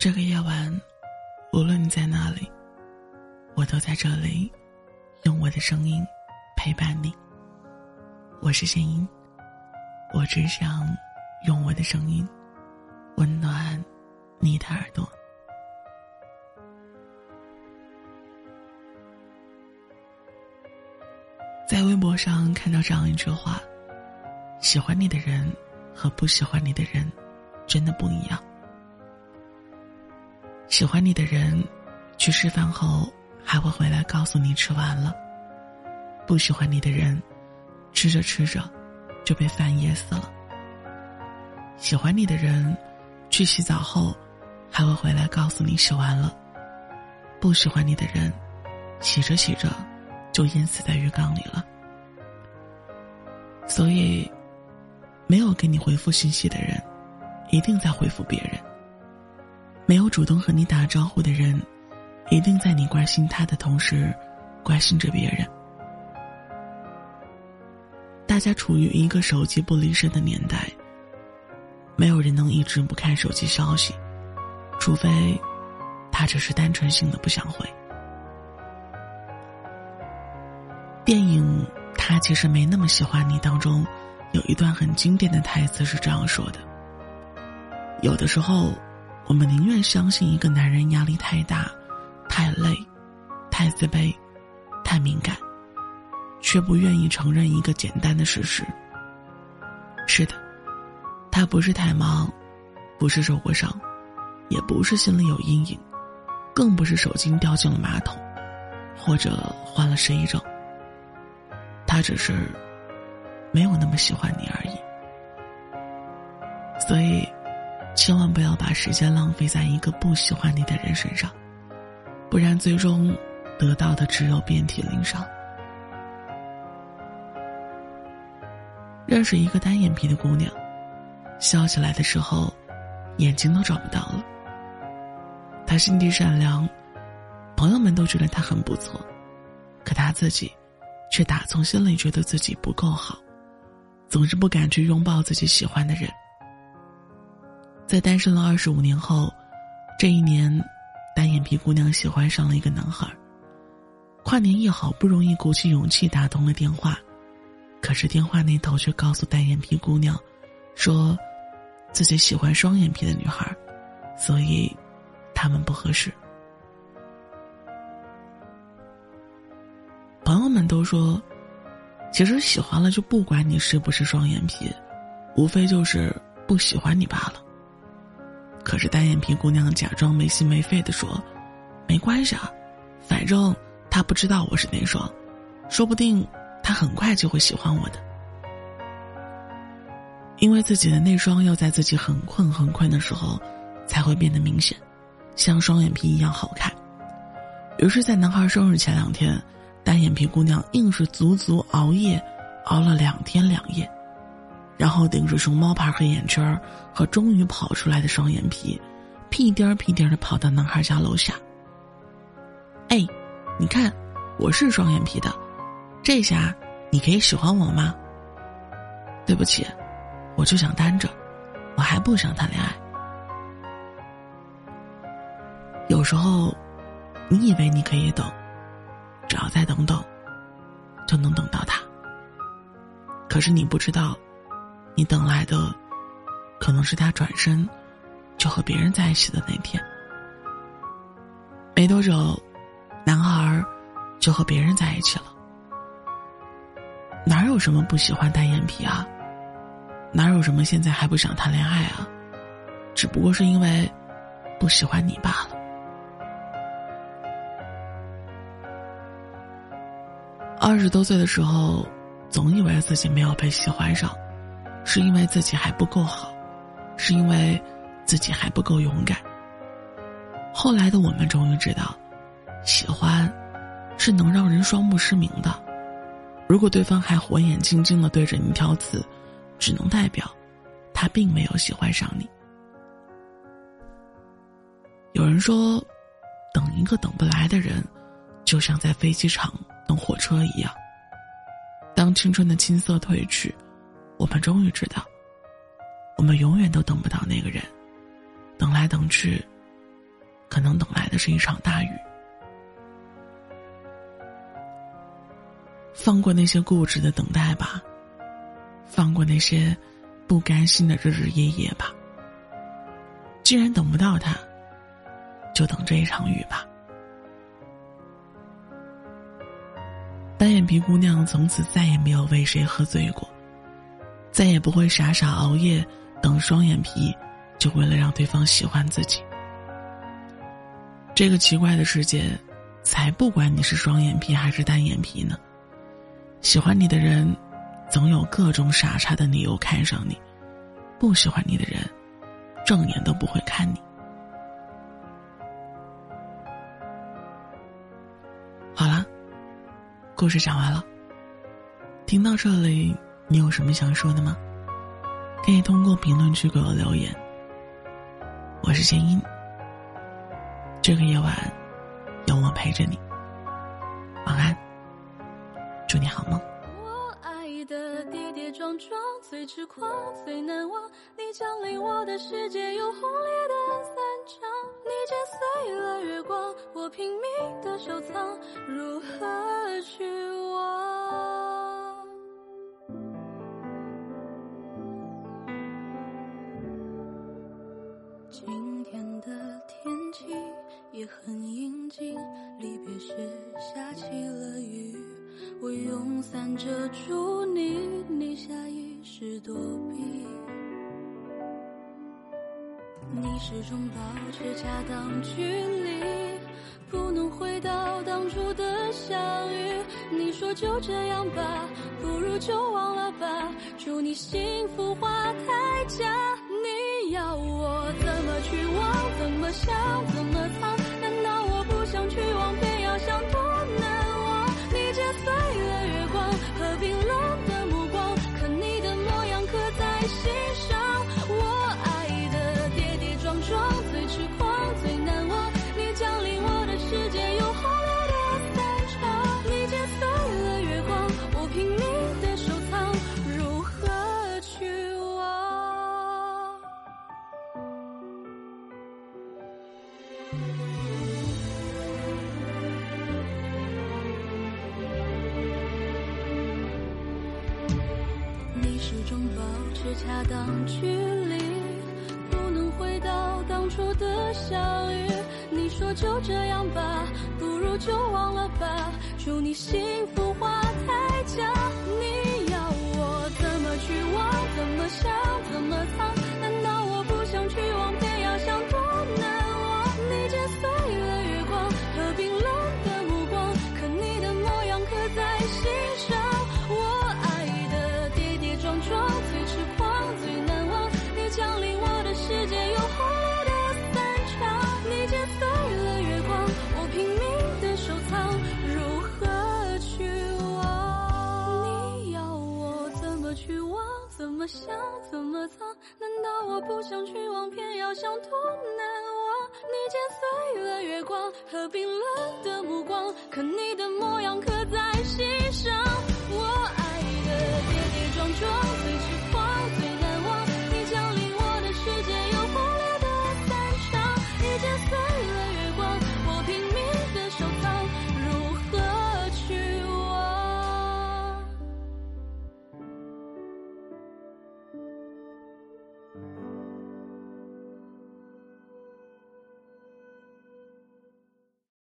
这个夜晚，无论你在哪里，我都在这里，用我的声音陪伴你。我是仙音，我只想用我的声音温暖你的耳朵。在微博上看到这样一句话：喜欢你的人和不喜欢你的人，真的不一样。喜欢你的人，去吃饭后还会回来告诉你吃完了；不喜欢你的人，吃着吃着就被饭噎死了。喜欢你的人，去洗澡后还会回来告诉你洗完了；不喜欢你的人，洗着洗着就淹死在浴缸里了。所以，没有给你回复信息的人，一定在回复别人。没有主动和你打招呼的人，一定在你关心他的同时，关心着别人。大家处于一个手机不离身的年代，没有人能一直不看手机消息，除非他只是单纯性的不想回。电影《他其实没那么喜欢你》当中，有一段很经典的台词是这样说的：“有的时候。”我们宁愿相信一个男人压力太大、太累、太自卑、太敏感，却不愿意承认一个简单的事实。是的，他不是太忙，不是受过伤，也不是心里有阴影，更不是手机掉进了马桶，或者患了失忆症。他只是没有那么喜欢你而已。所以。千万不要把时间浪费在一个不喜欢你的人身上，不然最终得到的只有遍体鳞伤。认识一个单眼皮的姑娘，笑起来的时候，眼睛都找不到了。她心地善良，朋友们都觉得她很不错，可她自己，却打从心里觉得自己不够好，总是不敢去拥抱自己喜欢的人。在单身了二十五年后，这一年，单眼皮姑娘喜欢上了一个男孩。跨年夜好不容易鼓起勇气打通了电话，可是电话那头却告诉单眼皮姑娘，说自己喜欢双眼皮的女孩，所以他们不合适。朋友们都说，其实喜欢了就不管你是不是双眼皮，无非就是不喜欢你罢了。可是单眼皮姑娘假装没心没肺的说：“没关系啊，反正他不知道我是内双，说不定他很快就会喜欢我的。因为自己的内双要在自己很困很困的时候，才会变得明显，像双眼皮一样好看。于是，在男孩生日前两天，单眼皮姑娘硬是足足熬夜，熬了两天两夜。”然后顶着熊猫牌黑眼圈和终于跑出来的双眼皮，屁颠儿屁颠儿的跑到男孩家楼下。哎，你看，我是双眼皮的，这下你可以喜欢我吗？对不起，我就想单着，我还不想谈恋爱。有时候，你以为你可以等，只要再等等，就能等到他。可是你不知道。你等来的，可能是他转身就和别人在一起的那天。没多久，男孩就和别人在一起了。哪有什么不喜欢单眼皮啊？哪有什么现在还不想谈恋爱啊？只不过是因为不喜欢你罢了。二十多岁的时候，总以为自己没有被喜欢上。是因为自己还不够好，是因为自己还不够勇敢。后来的我们终于知道，喜欢是能让人双目失明的。如果对方还火眼金睛的对着你挑刺，只能代表他并没有喜欢上你。有人说，等一个等不来的人，就像在飞机场等火车一样。当青春的青涩褪去。我们终于知道，我们永远都等不到那个人，等来等去，可能等来的是一场大雨。放过那些固执的等待吧，放过那些不甘心的日日夜夜吧。既然等不到他，就等这一场雨吧。单眼皮姑娘从此再也没有为谁喝醉过，再也不会傻傻熬夜等双眼皮，就为了让对方喜欢自己。这个奇怪的世界，才不管你是双眼皮还是单眼皮呢。喜欢你的人，总有各种傻叉的理由看上你；不喜欢你的人，正眼都不会看你。好了，故事讲完了。听到这里，你有什么想说的吗？可以通过评论区给我留言。我是千音，这个夜晚有我陪着你。晚安。祝你好梦。我爱的跌跌撞撞，最痴狂，最难忘。你降临我的世界，有轰烈的散场。你剪碎了月光，我拼命的收藏，如何去忘？住你，你下意识躲避。你始终保持恰当距离，不能回到当初的相遇。你说就这样吧，不如就忘了吧。祝你幸福花太假，你要我怎么去忘？怎么想？怎么藏？难道我不想去忘，偏要想你始终保持恰当距离，不能回到当初的相遇。你说就这样吧，不如就忘了吧。祝你幸福花太假，你要我怎么去忘？怎么想？怎么藏？想？怎么藏？难道我不想去忘，偏要想多难忘？你剪碎了月光和冰冷的目光，可你的模样刻在心上。我爱的跌跌撞撞。